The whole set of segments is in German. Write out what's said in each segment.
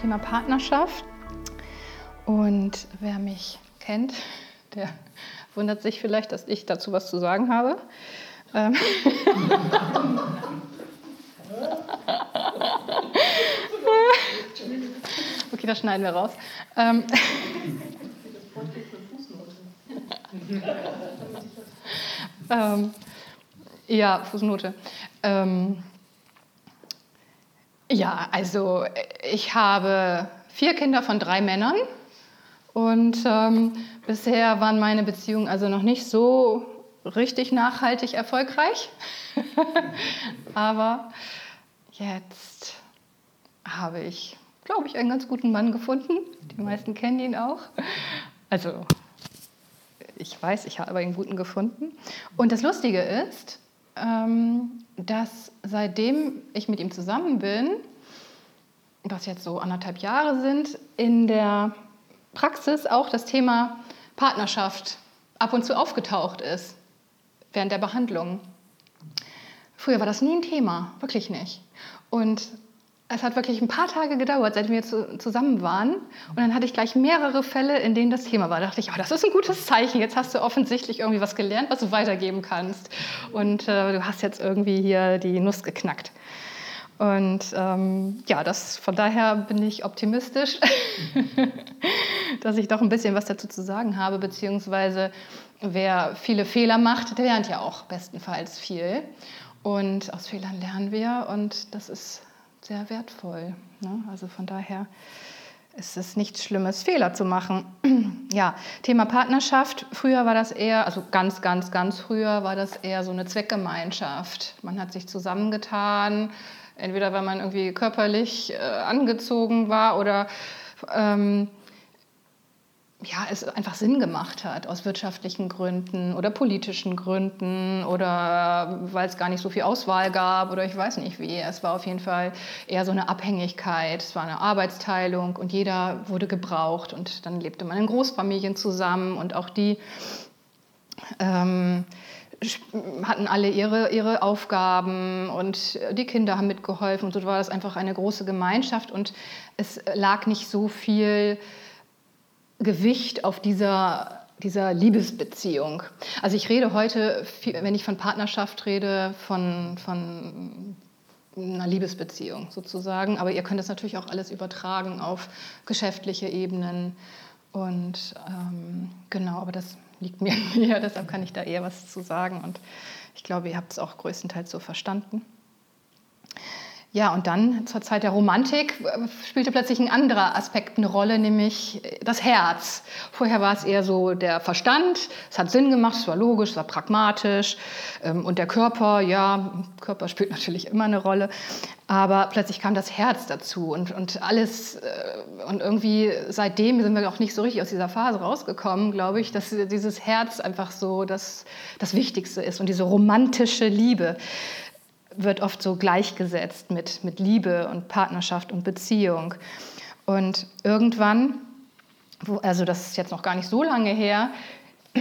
Thema Partnerschaft. Und wer mich kennt, der wundert sich vielleicht, dass ich dazu was zu sagen habe. Ähm. okay, das schneiden wir raus. Ähm. ähm, ja, Fußnote. Ähm, ja, also ich habe vier Kinder von drei Männern und ähm, bisher waren meine Beziehungen also noch nicht so richtig nachhaltig erfolgreich. Aber jetzt habe ich, glaube ich, einen ganz guten Mann gefunden. Die meisten kennen ihn auch. Also ich weiß, ich habe einen guten gefunden. Und das Lustige ist, ähm, dass seitdem ich mit ihm zusammen bin, was jetzt so anderthalb Jahre sind, in der Praxis auch das Thema Partnerschaft ab und zu aufgetaucht ist während der Behandlung. Früher war das nie ein Thema, wirklich nicht. Und es hat wirklich ein paar Tage gedauert, seit wir zu, zusammen waren. Und dann hatte ich gleich mehrere Fälle, in denen das Thema war. Da dachte ich, oh, das ist ein gutes Zeichen. Jetzt hast du offensichtlich irgendwie was gelernt, was du weitergeben kannst. Und äh, du hast jetzt irgendwie hier die Nuss geknackt. Und ähm, ja, das, von daher bin ich optimistisch, dass ich doch ein bisschen was dazu zu sagen habe, beziehungsweise wer viele Fehler macht, der lernt ja auch bestenfalls viel. Und aus Fehlern lernen wir und das ist sehr wertvoll. Ne? Also von daher ist es nichts Schlimmes, Fehler zu machen. ja, Thema Partnerschaft. Früher war das eher, also ganz, ganz, ganz früher war das eher so eine Zweckgemeinschaft. Man hat sich zusammengetan, entweder weil man irgendwie körperlich äh, angezogen war oder ähm, ja, es einfach Sinn gemacht hat aus wirtschaftlichen Gründen oder politischen Gründen oder weil es gar nicht so viel Auswahl gab oder ich weiß nicht wie. Es war auf jeden Fall eher so eine Abhängigkeit, es war eine Arbeitsteilung und jeder wurde gebraucht und dann lebte man in Großfamilien zusammen und auch die ähm, hatten alle ihre, ihre Aufgaben und die Kinder haben mitgeholfen und so war das einfach eine große Gemeinschaft und es lag nicht so viel Gewicht auf dieser, dieser Liebesbeziehung. Also ich rede heute, wenn ich von Partnerschaft rede, von, von einer Liebesbeziehung sozusagen. Aber ihr könnt das natürlich auch alles übertragen auf geschäftliche Ebenen. Und ähm, genau, aber das liegt mir näher, deshalb kann ich da eher was zu sagen. Und ich glaube, ihr habt es auch größtenteils so verstanden. Ja, und dann zur Zeit der Romantik spielte plötzlich ein anderer Aspekt eine Rolle, nämlich äh, das Herz. Vorher war es eher so der Verstand, es hat Sinn gemacht, es war logisch, es war pragmatisch. Ähm, und der Körper, ja, Körper spielt natürlich immer eine Rolle. Aber plötzlich kam das Herz dazu und, und alles. Äh, und irgendwie seitdem sind wir auch nicht so richtig aus dieser Phase rausgekommen, glaube ich, dass dieses Herz einfach so das, das Wichtigste ist und diese romantische Liebe wird oft so gleichgesetzt mit, mit Liebe und Partnerschaft und Beziehung. Und irgendwann, also das ist jetzt noch gar nicht so lange her,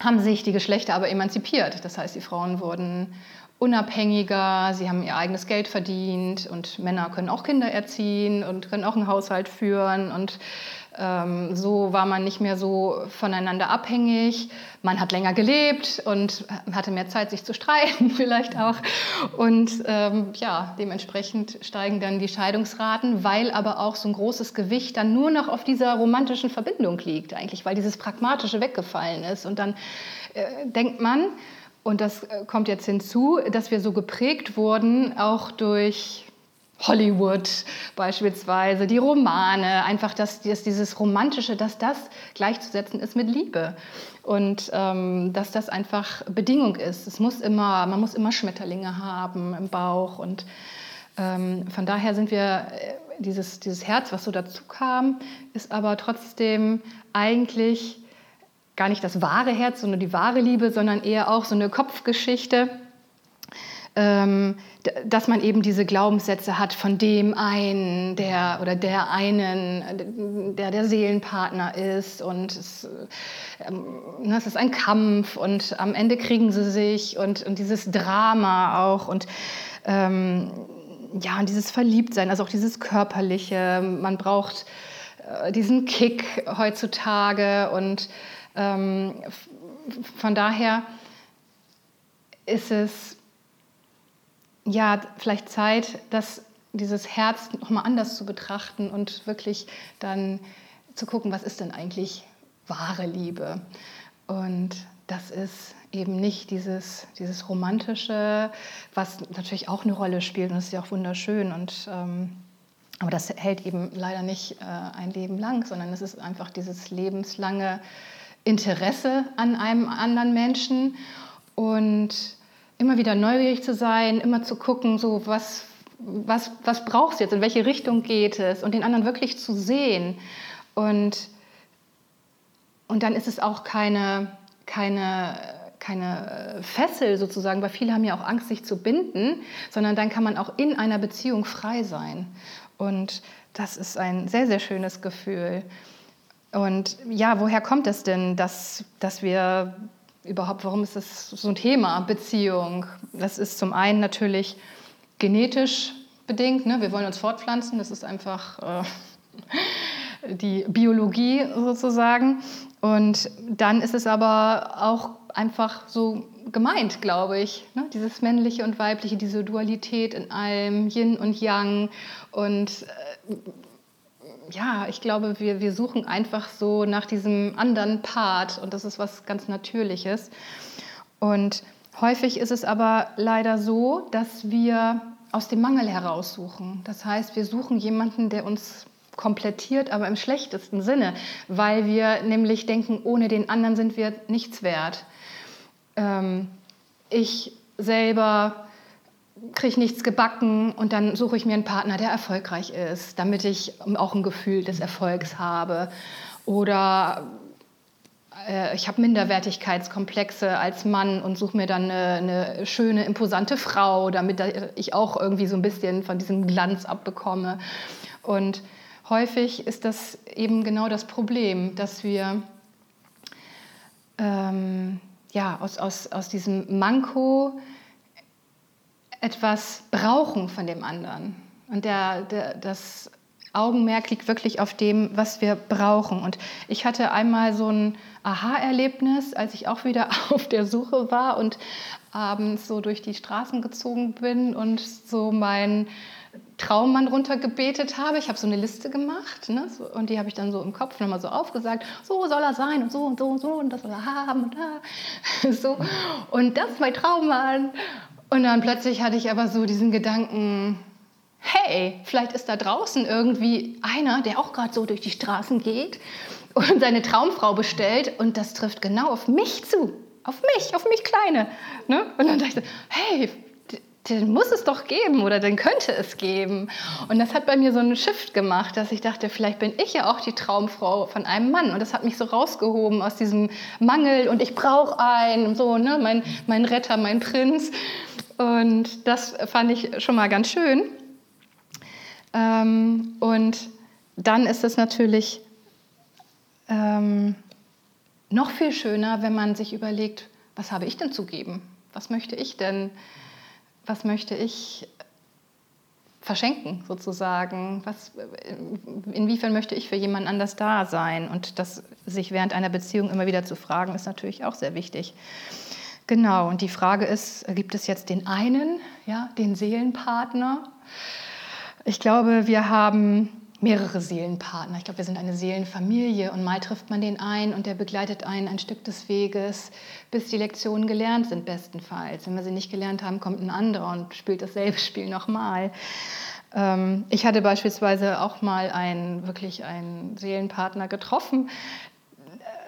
haben sich die Geschlechter aber emanzipiert. Das heißt, die Frauen wurden unabhängiger, sie haben ihr eigenes Geld verdient und Männer können auch Kinder erziehen und können auch einen Haushalt führen und ähm, so war man nicht mehr so voneinander abhängig. Man hat länger gelebt und hatte mehr Zeit, sich zu streiten vielleicht auch. Und ähm, ja, dementsprechend steigen dann die Scheidungsraten, weil aber auch so ein großes Gewicht dann nur noch auf dieser romantischen Verbindung liegt, eigentlich, weil dieses Pragmatische weggefallen ist. Und dann äh, denkt man, und das äh, kommt jetzt hinzu, dass wir so geprägt wurden, auch durch Hollywood beispielsweise, die Romane, einfach, dass, dass dieses Romantische, dass das gleichzusetzen ist mit Liebe und ähm, dass das einfach Bedingung ist. Es muss immer, man muss immer Schmetterlinge haben im Bauch und ähm, von daher sind wir, äh, dieses, dieses Herz, was so dazu kam, ist aber trotzdem eigentlich gar nicht das wahre Herz, sondern die wahre Liebe, sondern eher auch so eine Kopfgeschichte dass man eben diese Glaubenssätze hat von dem einen, der oder der einen, der der Seelenpartner ist und es, ähm, ne, es ist ein Kampf und am Ende kriegen sie sich und, und dieses Drama auch und ähm, ja, und dieses Verliebtsein, also auch dieses Körperliche, man braucht äh, diesen Kick heutzutage und ähm, von daher ist es ja, vielleicht Zeit, dass dieses Herz nochmal anders zu betrachten und wirklich dann zu gucken, was ist denn eigentlich wahre Liebe? Und das ist eben nicht dieses, dieses Romantische, was natürlich auch eine Rolle spielt und das ist ja auch wunderschön. Und, ähm, aber das hält eben leider nicht äh, ein Leben lang, sondern es ist einfach dieses lebenslange Interesse an einem anderen Menschen und immer wieder neugierig zu sein, immer zu gucken, so was, was, was brauchst du jetzt, in welche Richtung geht es und den anderen wirklich zu sehen. Und, und dann ist es auch keine, keine, keine Fessel sozusagen, weil viele haben ja auch Angst, sich zu binden, sondern dann kann man auch in einer Beziehung frei sein. Und das ist ein sehr, sehr schönes Gefühl. Und ja, woher kommt es denn, dass, dass wir überhaupt, warum ist das so ein Thema, Beziehung? Das ist zum einen natürlich genetisch bedingt. Ne? Wir wollen uns fortpflanzen, das ist einfach äh, die Biologie sozusagen. Und dann ist es aber auch einfach so gemeint, glaube ich. Ne? Dieses männliche und weibliche, diese Dualität in allem, Yin und Yang. Und äh, ja, ich glaube, wir, wir suchen einfach so nach diesem anderen Part und das ist was ganz Natürliches. Und häufig ist es aber leider so, dass wir aus dem Mangel heraussuchen. Das heißt, wir suchen jemanden, der uns komplettiert, aber im schlechtesten Sinne, weil wir nämlich denken, ohne den anderen sind wir nichts wert. Ähm, ich selber kriege nichts gebacken und dann suche ich mir einen Partner, der erfolgreich ist, damit ich auch ein Gefühl des Erfolgs habe. Oder äh, ich habe Minderwertigkeitskomplexe als Mann und suche mir dann eine, eine, schöne, imposante Frau, damit ich auch irgendwie so ein bisschen von diesem Glanz abbekomme. Und häufig ist das eben genau das Problem, dass wir ähm, ja, aus, aus, aus diesem Manko etwas brauchen von dem anderen. Und der, der, das Augenmerk liegt wirklich auf dem, was wir brauchen. Und ich hatte einmal so ein Aha-Erlebnis, als ich auch wieder auf der Suche war und abends so durch die Straßen gezogen bin und so meinen Traummann runtergebetet habe. Ich habe so eine Liste gemacht ne, so, und die habe ich dann so im Kopf nochmal so aufgesagt. So soll er sein und so und so und so und das soll er haben und da. So. Und das ist mein Traummann. Und dann plötzlich hatte ich aber so diesen Gedanken, hey, vielleicht ist da draußen irgendwie einer, der auch gerade so durch die Straßen geht und seine Traumfrau bestellt und das trifft genau auf mich zu, auf mich, auf mich Kleine. Ne? Und dann dachte ich, hey, den muss es doch geben oder den könnte es geben. Und das hat bei mir so einen Shift gemacht, dass ich dachte, vielleicht bin ich ja auch die Traumfrau von einem Mann. Und das hat mich so rausgehoben aus diesem Mangel und ich brauche einen, so, ne, mein, mein Retter, mein Prinz. Und das fand ich schon mal ganz schön. Ähm, und dann ist es natürlich ähm, noch viel schöner, wenn man sich überlegt, was habe ich denn zu geben? Was möchte ich denn? Was möchte ich verschenken sozusagen? Was, inwiefern möchte ich für jemanden anders da sein? Und das sich während einer Beziehung immer wieder zu fragen, ist natürlich auch sehr wichtig. Genau, und die Frage ist, gibt es jetzt den einen, ja, den Seelenpartner? Ich glaube, wir haben mehrere Seelenpartner. Ich glaube, wir sind eine Seelenfamilie und mal trifft man den ein und der begleitet einen ein Stück des Weges, bis die Lektionen gelernt sind, bestenfalls. Wenn wir sie nicht gelernt haben, kommt ein anderer und spielt dasselbe Spiel nochmal. Ähm, ich hatte beispielsweise auch mal einen, wirklich einen Seelenpartner getroffen,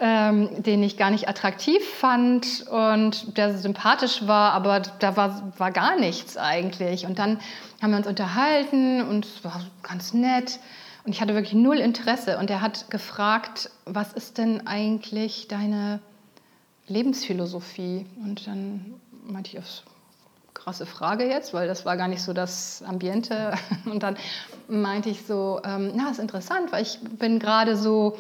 ähm, den ich gar nicht attraktiv fand und der sympathisch war, aber da war, war gar nichts eigentlich. Und dann haben wir uns unterhalten und es war ganz nett. Und ich hatte wirklich null Interesse. Und er hat gefragt, was ist denn eigentlich deine Lebensphilosophie? Und dann meinte ich, das krasse Frage jetzt, weil das war gar nicht so das Ambiente. Und dann meinte ich so, ähm, na, ist interessant, weil ich bin gerade so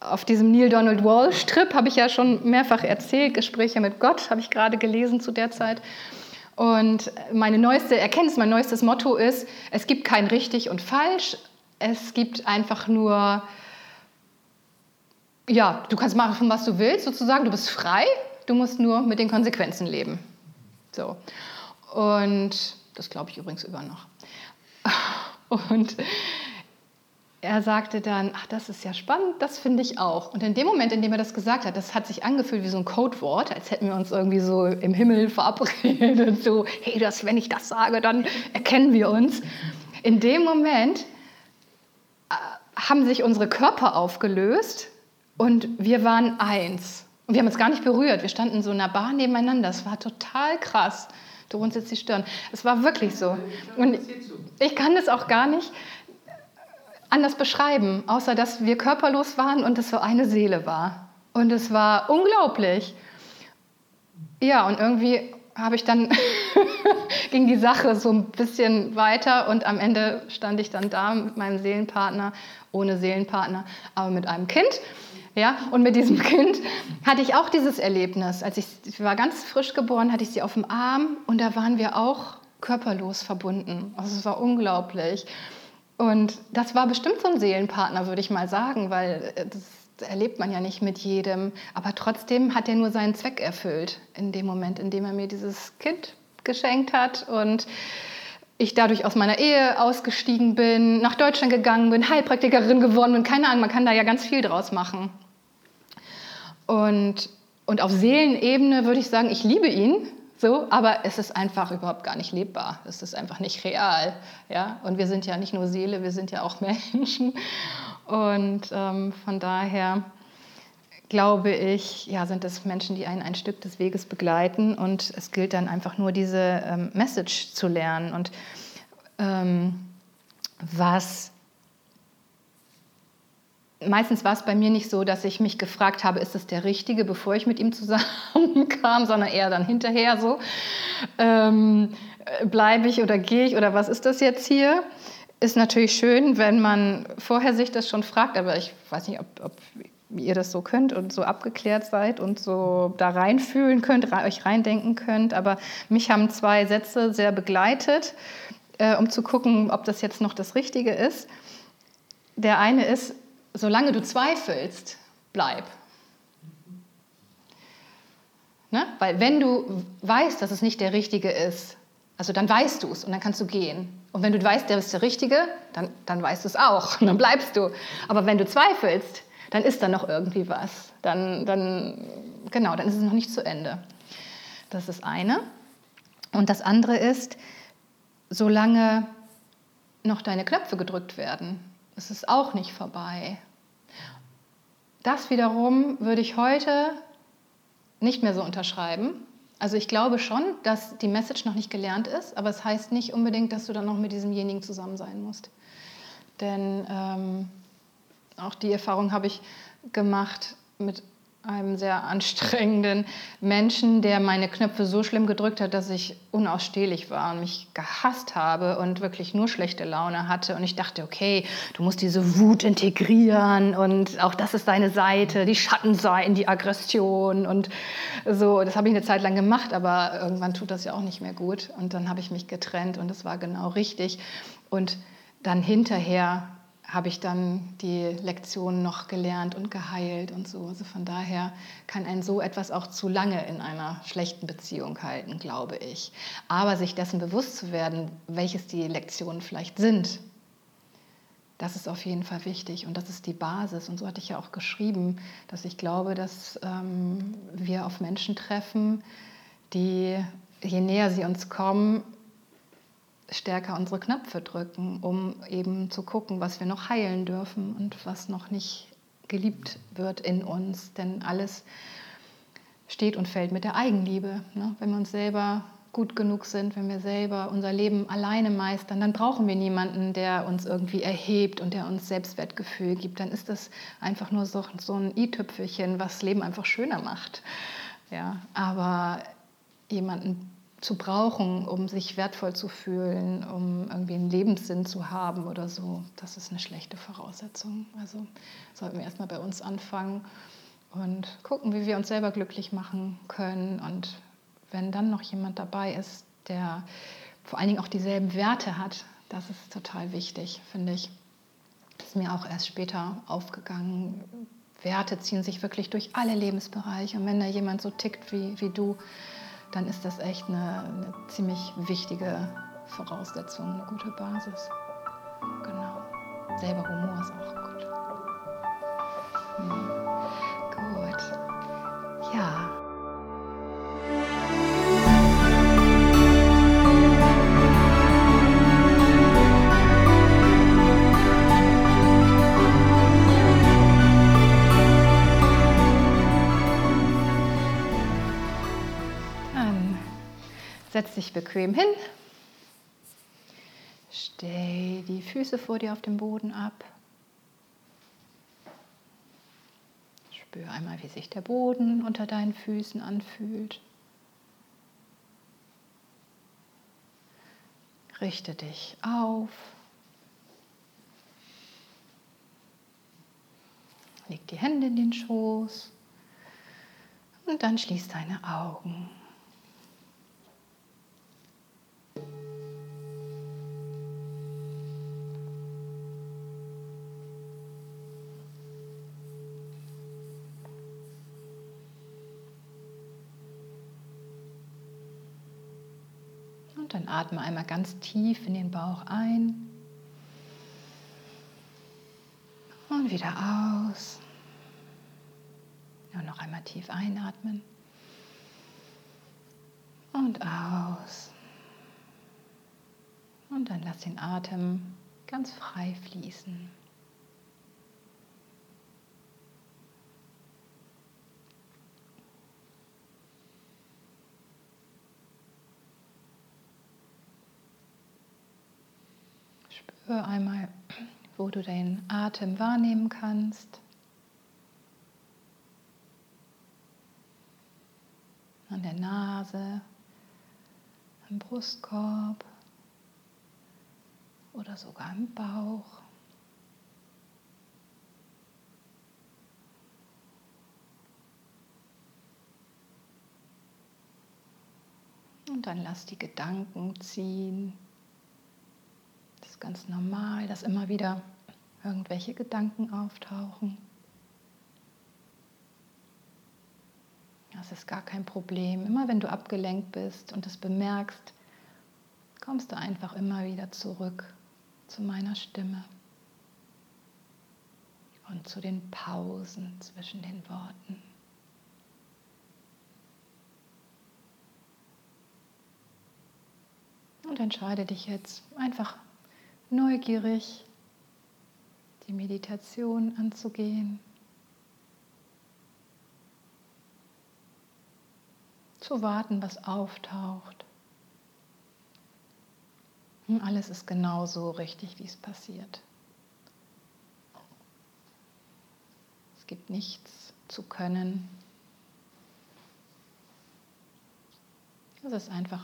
auf diesem Neil Donald Walsh Trip, habe ich ja schon mehrfach erzählt, Gespräche mit Gott habe ich gerade gelesen zu der Zeit. Und meine neueste Erkenntnis, mein neuestes Motto ist, es gibt kein richtig und falsch, es gibt einfach nur, ja, du kannst machen, was du willst, sozusagen, du bist frei, du musst nur mit den Konsequenzen leben. So. Und das glaube ich übrigens über noch. Und er sagte dann, ach, das ist ja spannend, das finde ich auch. Und in dem Moment, in dem er das gesagt hat, das hat sich angefühlt wie so ein Codewort, als hätten wir uns irgendwie so im Himmel verabredet, so, hey, das, wenn ich das sage, dann erkennen wir uns. In dem Moment haben sich unsere Körper aufgelöst und wir waren eins. Und wir haben uns gar nicht berührt. Wir standen so in einer Bar nebeneinander. Das war total krass. Du jetzt die Stirn. Es war wirklich so. Und ich kann das auch gar nicht anders beschreiben, außer dass wir körperlos waren und es so eine Seele war. Und es war unglaublich. Ja, und irgendwie habe ich dann ging die Sache so ein bisschen weiter und am Ende stand ich dann da mit meinem Seelenpartner, ohne Seelenpartner, aber mit einem Kind. Ja, und mit diesem Kind hatte ich auch dieses Erlebnis. Als ich, ich war ganz frisch geboren, hatte ich sie auf dem Arm und da waren wir auch körperlos verbunden. Also es war unglaublich. Und das war bestimmt so ein Seelenpartner, würde ich mal sagen, weil äh, das erlebt man ja nicht mit jedem. Aber trotzdem hat er nur seinen Zweck erfüllt in dem Moment, in dem er mir dieses Kind geschenkt hat und ich dadurch aus meiner Ehe ausgestiegen bin, nach Deutschland gegangen bin, Heilpraktikerin geworden bin. Keine Ahnung, man kann da ja ganz viel draus machen. Und, und auf Seelenebene würde ich sagen, ich liebe ihn, so, aber es ist einfach überhaupt gar nicht lebbar. Es ist einfach nicht real. Ja? Und wir sind ja nicht nur Seele, wir sind ja auch Menschen. Und ähm, von daher glaube ich, ja, sind es Menschen, die einen ein Stück des Weges begleiten. Und es gilt dann einfach nur, diese ähm, Message zu lernen. Und ähm, was meistens war es bei mir nicht so, dass ich mich gefragt habe, ist das der Richtige, bevor ich mit ihm zusammenkam, sondern eher dann hinterher so, ähm, bleibe ich oder gehe ich oder was ist das jetzt hier? Ist natürlich schön, wenn man vorher sich das schon fragt, aber ich weiß nicht, ob, ob ihr das so könnt und so abgeklärt seid und so da reinfühlen könnt, euch reindenken könnt. Aber mich haben zwei Sätze sehr begleitet, äh, um zu gucken, ob das jetzt noch das Richtige ist. Der eine ist, solange du zweifelst, bleib. Ne? Weil wenn du weißt, dass es nicht der Richtige ist, also dann weißt du es und dann kannst du gehen. Und wenn du weißt, der ist der Richtige, dann, dann weißt du es auch und dann bleibst du. Aber wenn du zweifelst, dann ist da noch irgendwie was. Dann, dann, genau, dann ist es noch nicht zu Ende. Das ist eine. Und das andere ist, solange noch deine Knöpfe gedrückt werden, ist es auch nicht vorbei. Das wiederum würde ich heute nicht mehr so unterschreiben. Also ich glaube schon, dass die Message noch nicht gelernt ist, aber es heißt nicht unbedingt, dass du dann noch mit diesemjenigen zusammen sein musst. Denn ähm, auch die Erfahrung habe ich gemacht mit einem sehr anstrengenden Menschen, der meine Knöpfe so schlimm gedrückt hat, dass ich unausstehlich war und mich gehasst habe und wirklich nur schlechte Laune hatte. Und ich dachte, okay, du musst diese Wut integrieren und auch das ist deine Seite, die Schattenseiten, die Aggression und so. Das habe ich eine Zeit lang gemacht, aber irgendwann tut das ja auch nicht mehr gut. Und dann habe ich mich getrennt und es war genau richtig. Und dann hinterher habe ich dann die Lektionen noch gelernt und geheilt und so. Also von daher kann ein so etwas auch zu lange in einer schlechten Beziehung halten, glaube ich. Aber sich dessen bewusst zu werden, welches die Lektionen vielleicht sind, das ist auf jeden Fall wichtig und das ist die Basis. Und so hatte ich ja auch geschrieben, dass ich glaube, dass ähm, wir auf Menschen treffen, die, je näher sie uns kommen, stärker unsere Knöpfe drücken, um eben zu gucken, was wir noch heilen dürfen und was noch nicht geliebt wird in uns. Denn alles steht und fällt mit der Eigenliebe. Ne? Wenn wir uns selber gut genug sind, wenn wir selber unser Leben alleine meistern, dann brauchen wir niemanden, der uns irgendwie erhebt und der uns Selbstwertgefühl gibt. Dann ist das einfach nur so, so ein i-Tüpfelchen, was Leben einfach schöner macht. Ja, aber jemanden zu brauchen, um sich wertvoll zu fühlen, um irgendwie einen Lebenssinn zu haben oder so, das ist eine schlechte Voraussetzung. Also sollten wir erstmal bei uns anfangen und gucken, wie wir uns selber glücklich machen können. Und wenn dann noch jemand dabei ist, der vor allen Dingen auch dieselben Werte hat, das ist total wichtig, finde ich. Das ist mir auch erst später aufgegangen. Werte ziehen sich wirklich durch alle Lebensbereiche. Und wenn da jemand so tickt wie, wie du, dann ist das echt eine, eine ziemlich wichtige Voraussetzung, eine gute Basis. Genau. Selber Humor ist auch gut. Setz dich bequem hin. Stell die Füße vor dir auf dem Boden ab. Spür einmal, wie sich der Boden unter deinen Füßen anfühlt. Richte dich auf. Leg die Hände in den Schoß und dann schließ deine Augen. Und dann atme einmal ganz tief in den Bauch ein. Und wieder aus. Und noch einmal tief einatmen. Und aus. Und dann lass den Atem ganz frei fließen. Spür einmal, wo du deinen Atem wahrnehmen kannst. An der Nase, am Brustkorb oder sogar im Bauch. Und dann lass die Gedanken ziehen ist ganz normal, dass immer wieder irgendwelche Gedanken auftauchen. Das ist gar kein Problem. Immer wenn du abgelenkt bist und es bemerkst, kommst du einfach immer wieder zurück zu meiner Stimme und zu den Pausen zwischen den Worten. Und entscheide dich jetzt einfach neugierig die Meditation anzugehen, zu warten, was auftaucht. Und alles ist genau so richtig, wie es passiert. Es gibt nichts zu können. Es ist einfach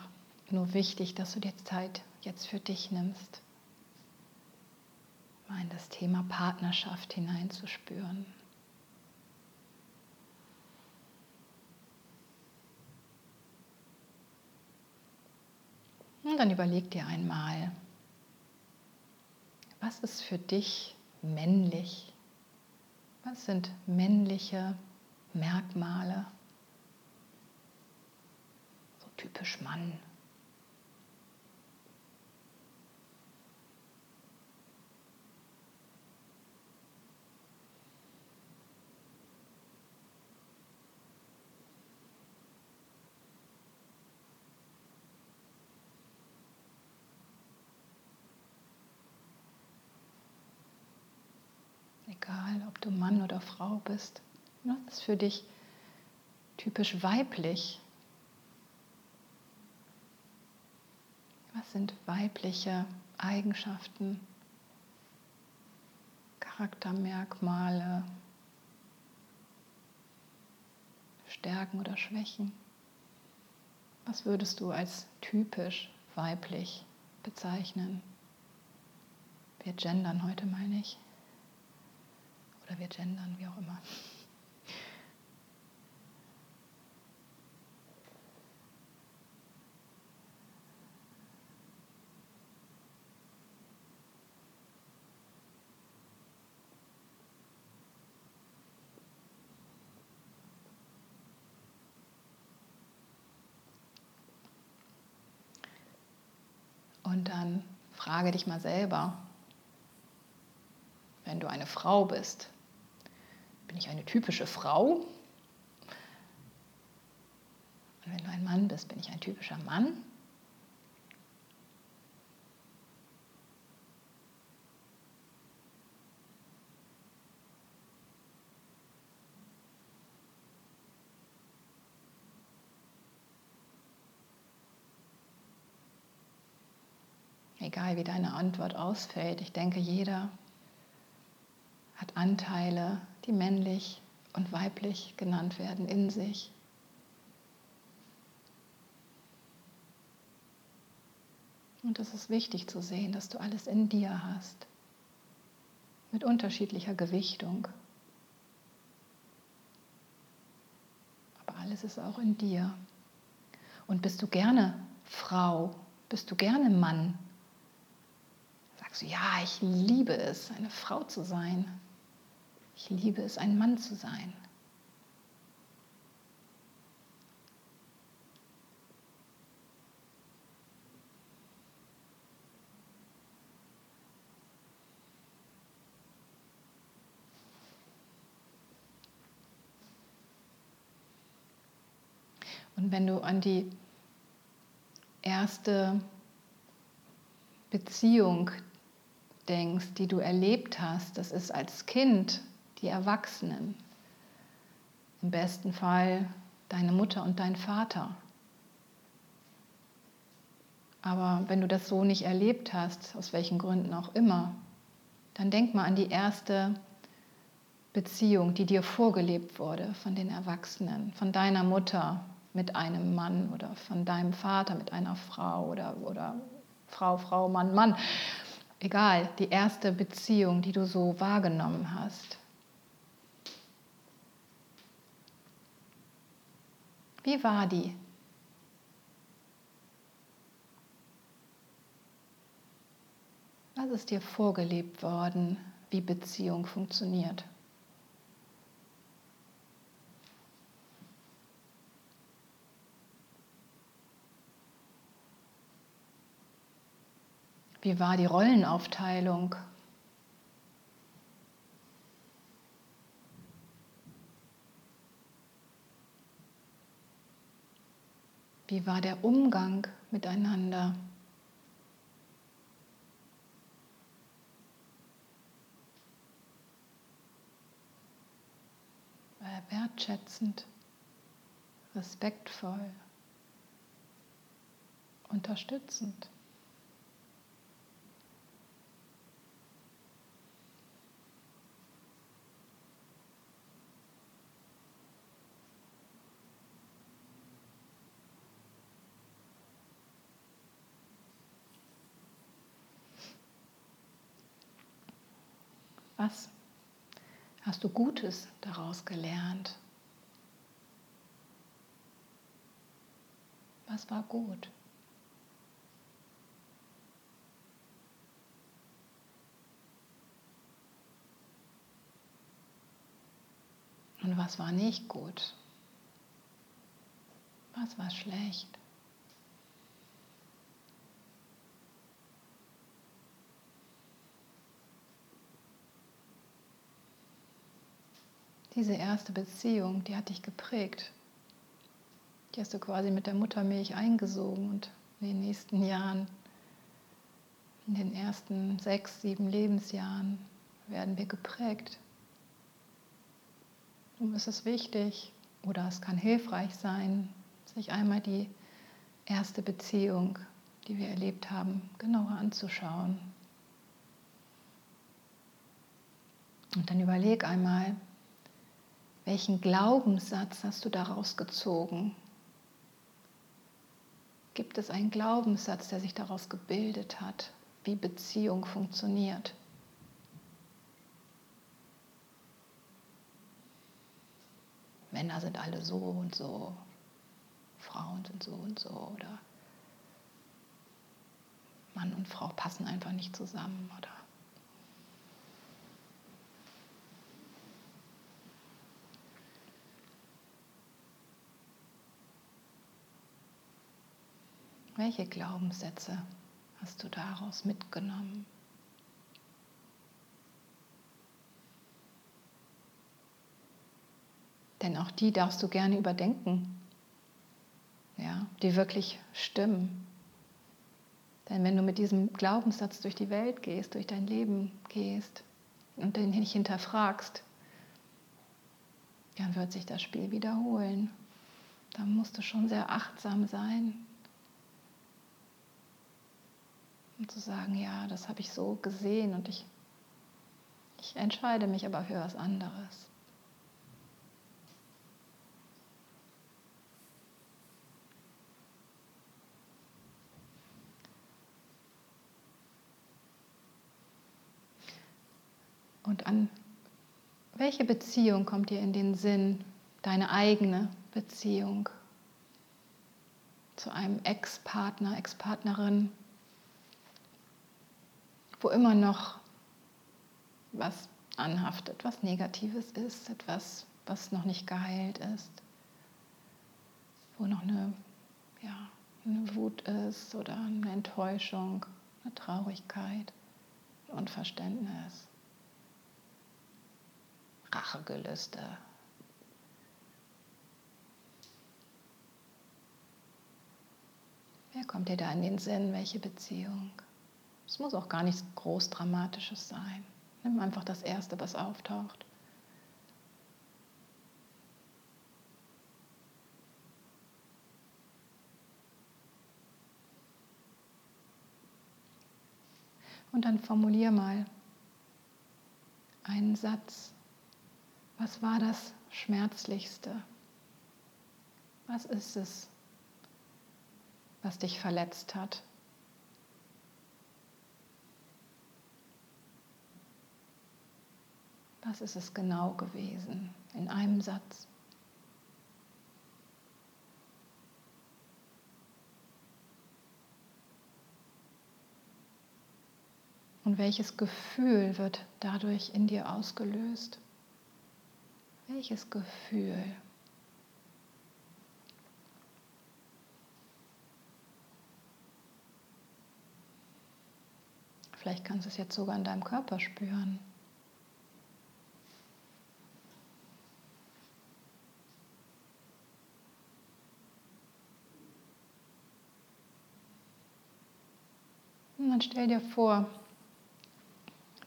nur wichtig, dass du dir Zeit jetzt für dich nimmst mal in das Thema Partnerschaft hineinzuspüren. Dann überleg dir einmal, was ist für dich männlich? Was sind männliche Merkmale? So typisch Mann. Mann oder Frau bist. Was ist für dich typisch weiblich? Was sind weibliche Eigenschaften, Charaktermerkmale, Stärken oder Schwächen? Was würdest du als typisch weiblich bezeichnen? Wir gendern heute, meine ich. Oder wir gendern, wie auch immer. Und dann frage dich mal selber, wenn du eine Frau bist, bin ich eine typische Frau? Und wenn du ein Mann bist, bin ich ein typischer Mann? Egal wie deine Antwort ausfällt, ich denke, jeder hat Anteile, die männlich und weiblich genannt werden in sich. Und es ist wichtig zu sehen, dass du alles in dir hast, mit unterschiedlicher Gewichtung. Aber alles ist auch in dir. Und bist du gerne Frau, bist du gerne Mann, sagst du, ja, ich liebe es, eine Frau zu sein. Ich liebe es, ein Mann zu sein. Und wenn du an die erste Beziehung denkst, die du erlebt hast, das ist als Kind die Erwachsenen. Im besten Fall deine Mutter und dein Vater. Aber wenn du das so nicht erlebt hast, aus welchen Gründen auch immer, dann denk mal an die erste Beziehung, die dir vorgelebt wurde von den Erwachsenen, von deiner Mutter mit einem Mann oder von deinem Vater mit einer Frau oder, oder Frau, Frau, Mann, Mann. Egal, die erste Beziehung, die du so wahrgenommen hast. Wie war die? Was ist dir vorgelebt worden, wie Beziehung funktioniert? Wie war die Rollenaufteilung? Wie war der Umgang miteinander? War er wertschätzend, respektvoll, unterstützend? Was hast du Gutes daraus gelernt? Was war gut? Und was war nicht gut? Was war schlecht? Diese erste Beziehung, die hat dich geprägt. Die hast du quasi mit der Muttermilch eingesogen und in den nächsten Jahren, in den ersten sechs, sieben Lebensjahren werden wir geprägt. Darum ist es wichtig oder es kann hilfreich sein, sich einmal die erste Beziehung, die wir erlebt haben, genauer anzuschauen. Und dann überleg einmal, welchen Glaubenssatz hast du daraus gezogen? Gibt es einen Glaubenssatz, der sich daraus gebildet hat, wie Beziehung funktioniert? Männer sind alle so und so, Frauen sind so und so oder Mann und Frau passen einfach nicht zusammen oder Welche Glaubenssätze hast du daraus mitgenommen? Denn auch die darfst du gerne überdenken, ja, die wirklich stimmen. Denn wenn du mit diesem Glaubenssatz durch die Welt gehst, durch dein Leben gehst und den nicht hinterfragst, dann wird sich das Spiel wiederholen. Da musst du schon sehr achtsam sein, Und zu sagen, ja, das habe ich so gesehen und ich, ich entscheide mich aber für was anderes. Und an welche Beziehung kommt dir in den Sinn, deine eigene Beziehung zu einem Ex-Partner, Ex-Partnerin? Wo immer noch was anhaftet, was Negatives ist, etwas, was noch nicht geheilt ist, wo noch eine, ja, eine Wut ist oder eine Enttäuschung, eine Traurigkeit, ein Unverständnis, Rachegelüste. Wer kommt dir da in den Sinn? Welche Beziehung? Es muss auch gar nichts groß Dramatisches sein. Nimm einfach das Erste, was auftaucht. Und dann formulier mal einen Satz. Was war das Schmerzlichste? Was ist es, was dich verletzt hat? Was ist es genau gewesen in einem Satz? Und welches Gefühl wird dadurch in dir ausgelöst? Welches Gefühl? Vielleicht kannst du es jetzt sogar in deinem Körper spüren. Und dann stell dir vor,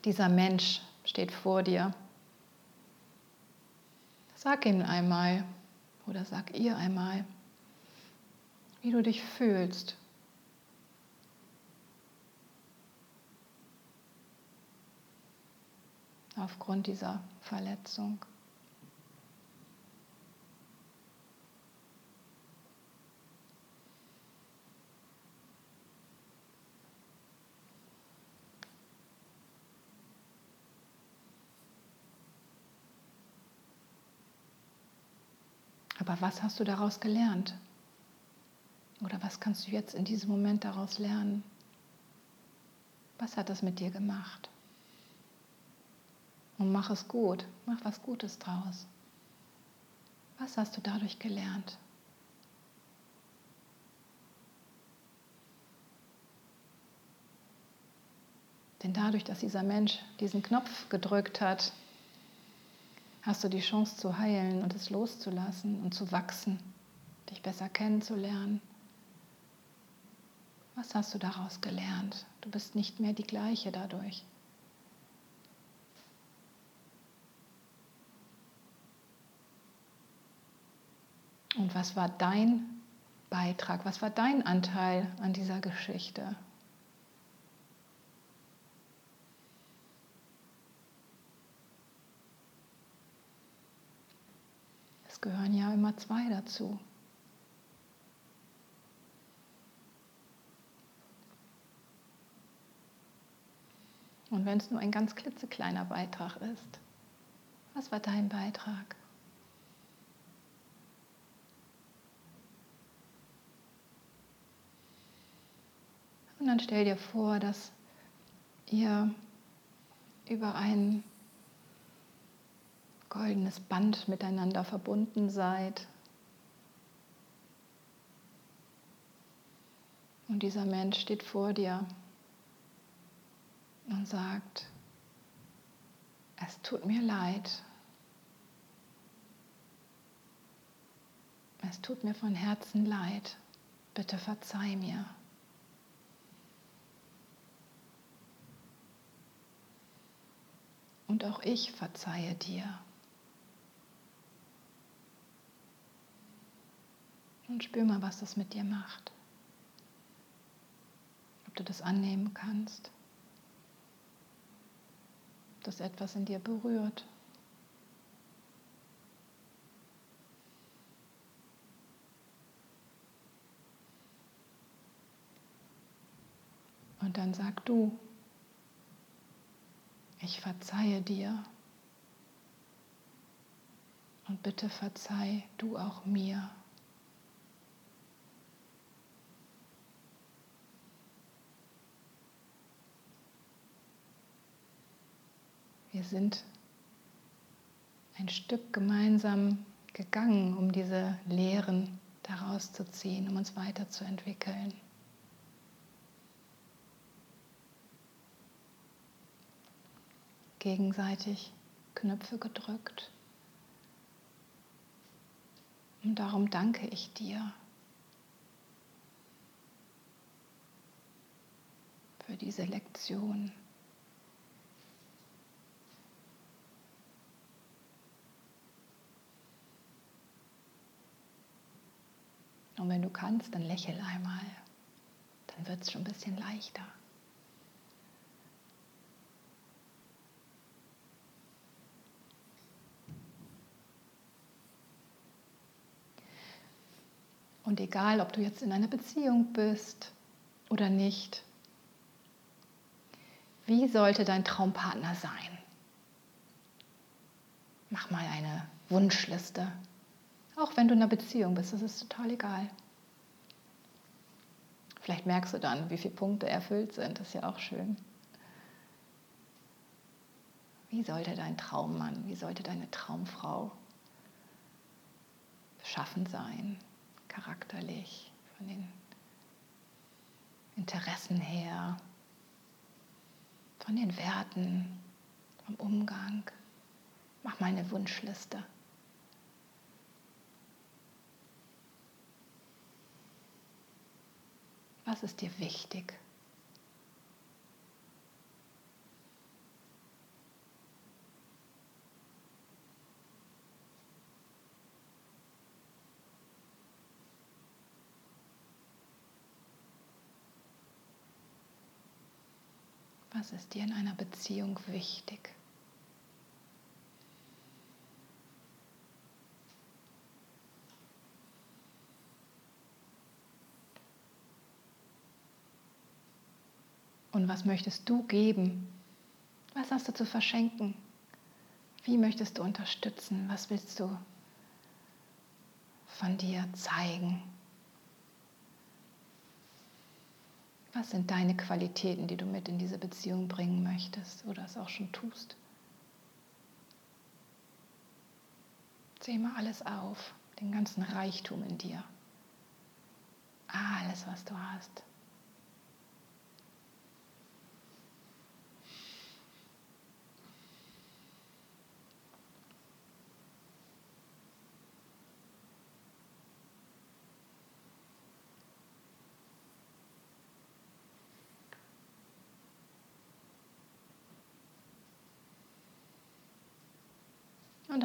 dieser Mensch steht vor dir. Sag ihm einmal oder sag ihr einmal, wie du dich fühlst. Aufgrund dieser Verletzung. Aber was hast du daraus gelernt? Oder was kannst du jetzt in diesem Moment daraus lernen? Was hat das mit dir gemacht? Und mach es gut, mach was Gutes draus. Was hast du dadurch gelernt? Denn dadurch, dass dieser Mensch diesen Knopf gedrückt hat, hast du die Chance zu heilen und es loszulassen und zu wachsen, dich besser kennenzulernen. Was hast du daraus gelernt? Du bist nicht mehr die gleiche dadurch. Und was war dein Beitrag? Was war dein Anteil an dieser Geschichte? Es gehören ja immer zwei dazu. Und wenn es nur ein ganz klitzekleiner Beitrag ist, was war dein Beitrag? Und dann stell dir vor, dass ihr über ein goldenes Band miteinander verbunden seid. Und dieser Mensch steht vor dir und sagt, es tut mir leid. Es tut mir von Herzen leid. Bitte verzeih mir. Und auch ich verzeihe dir. Und spür mal, was das mit dir macht. Ob du das annehmen kannst. Ob das etwas in dir berührt. Und dann sag du, ich verzeihe dir. Und bitte verzeih du auch mir. Wir sind ein Stück gemeinsam gegangen, um diese Lehren daraus zu ziehen, um uns weiterzuentwickeln. Gegenseitig Knöpfe gedrückt. Und darum danke ich dir für diese Lektion. Und wenn du kannst, dann lächel einmal. Dann wird es schon ein bisschen leichter. Und egal, ob du jetzt in einer Beziehung bist oder nicht, wie sollte dein Traumpartner sein? Mach mal eine Wunschliste. Auch wenn du in einer Beziehung bist, das ist total egal. Vielleicht merkst du dann, wie viele Punkte erfüllt sind. Das ist ja auch schön. Wie sollte dein Traummann, wie sollte deine Traumfrau beschaffen sein, charakterlich, von den Interessen her, von den Werten, vom Umgang? Mach mal eine Wunschliste. Was ist dir wichtig? Was ist dir in einer Beziehung wichtig? Was möchtest du geben? Was hast du zu verschenken? Wie möchtest du unterstützen? Was willst du von dir zeigen? Was sind deine Qualitäten, die du mit in diese Beziehung bringen möchtest oder es auch schon tust? Zähl mal alles auf, den ganzen Reichtum in dir. Alles, was du hast.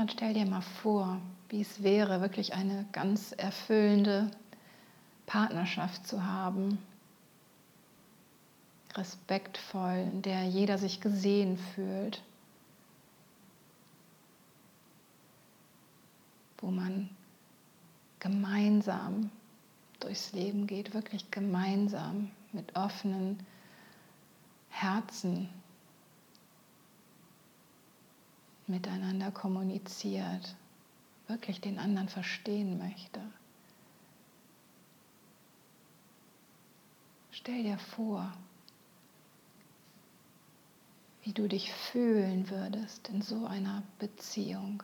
Dann stell dir mal vor, wie es wäre, wirklich eine ganz erfüllende Partnerschaft zu haben. Respektvoll, in der jeder sich gesehen fühlt. Wo man gemeinsam durchs Leben geht, wirklich gemeinsam mit offenen Herzen miteinander kommuniziert, wirklich den anderen verstehen möchte. Stell dir vor, wie du dich fühlen würdest in so einer Beziehung.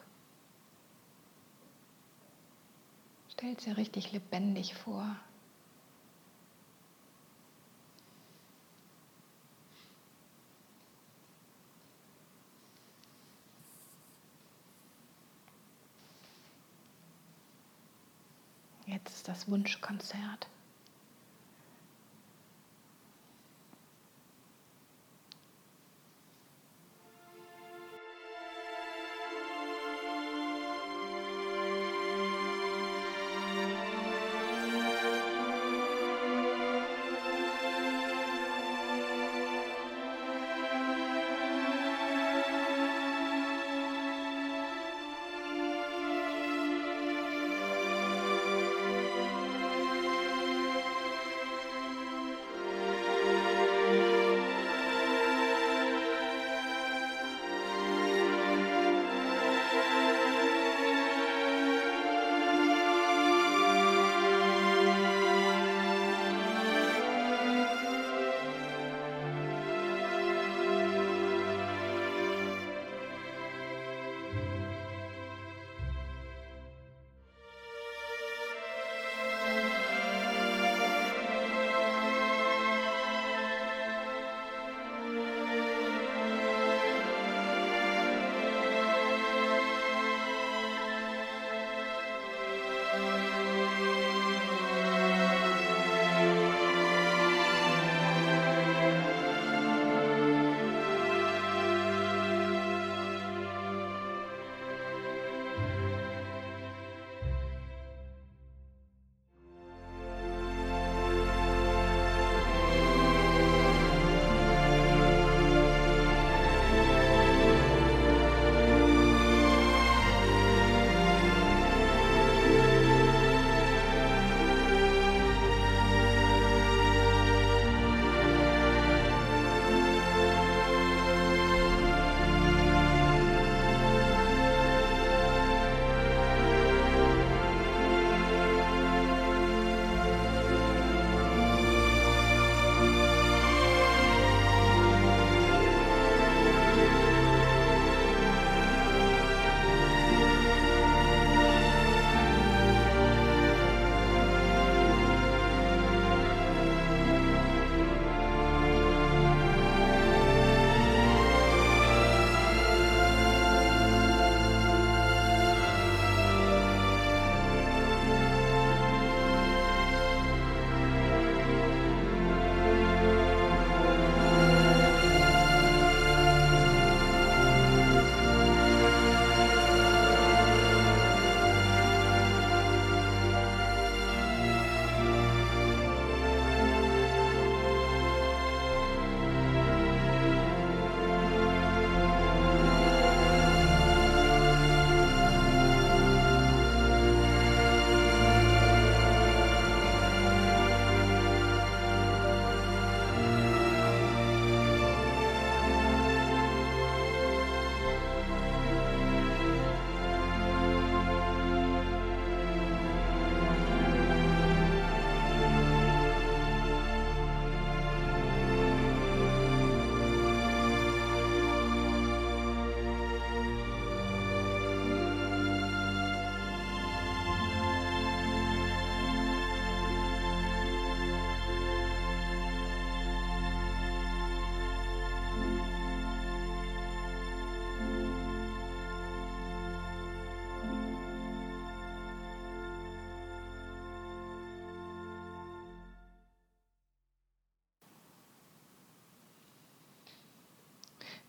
Stell es dir richtig lebendig vor. Jetzt ist das Wunschkonzert.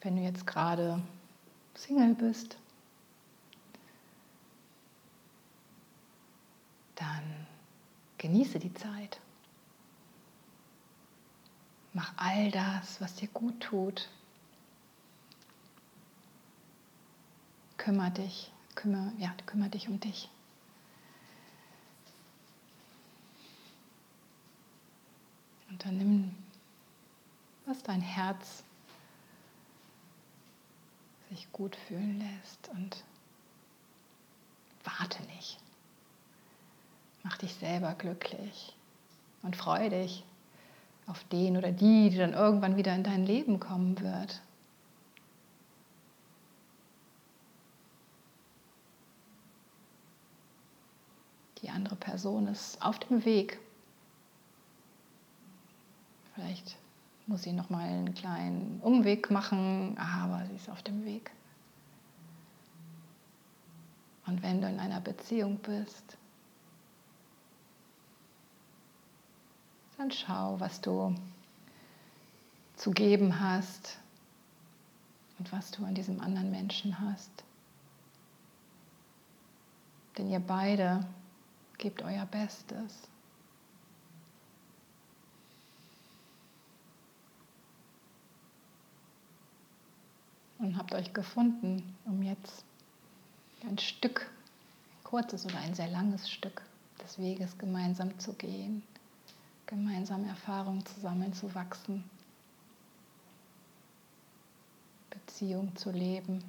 wenn du jetzt gerade Single bist, dann genieße die Zeit. Mach all das, was dir gut tut. Kümmer dich, kümmer, ja, kümmer dich um dich. Und dann nimm, was dein Herz sich gut fühlen lässt und warte nicht. Mach dich selber glücklich und freu dich auf den oder die, die dann irgendwann wieder in dein Leben kommen wird. Die andere Person ist auf dem Weg. Vielleicht muss sie noch mal einen kleinen Umweg machen, aber sie ist auf dem Weg. Und wenn du in einer Beziehung bist, dann schau, was du zu geben hast und was du an diesem anderen Menschen hast. Denn ihr beide gebt euer Bestes. Und habt euch gefunden, um jetzt ein Stück, ein kurzes oder ein sehr langes Stück des Weges gemeinsam zu gehen, gemeinsam Erfahrungen zusammen zu wachsen, Beziehung zu leben.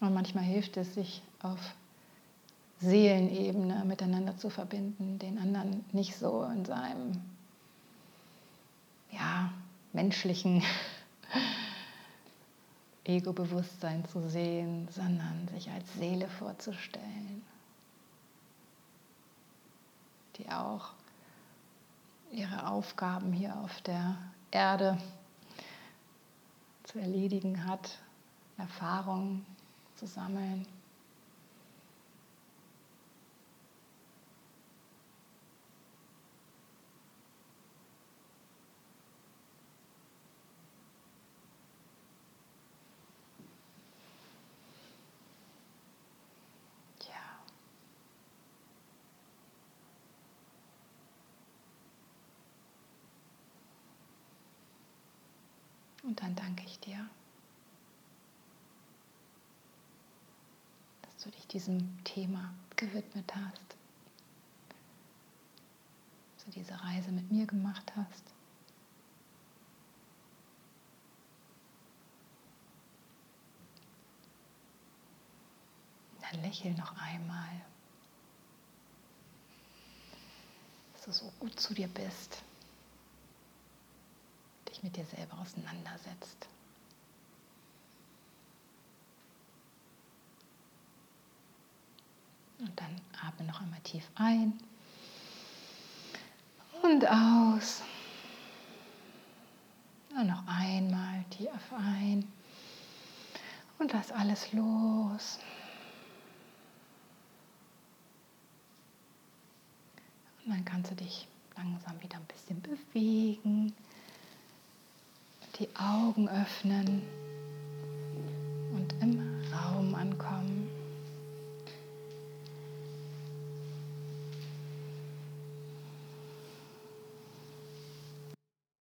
Und manchmal hilft es, sich auf Seelenebene miteinander zu verbinden, den anderen nicht so in seinem ja, menschlichen Ego-Bewusstsein zu sehen, sondern sich als Seele vorzustellen, die auch ihre Aufgaben hier auf der Erde zu erledigen hat, Erfahrungen zu sammeln. Und dann danke ich dir, dass du dich diesem Thema gewidmet hast, dass du diese Reise mit mir gemacht hast. Dann lächel noch einmal, dass du so gut zu dir bist mit dir selber auseinandersetzt. Und dann atme noch einmal tief ein und aus. Und noch einmal tief ein und lass alles los. Und dann kannst du dich langsam wieder ein bisschen bewegen die Augen öffnen und im Raum ankommen.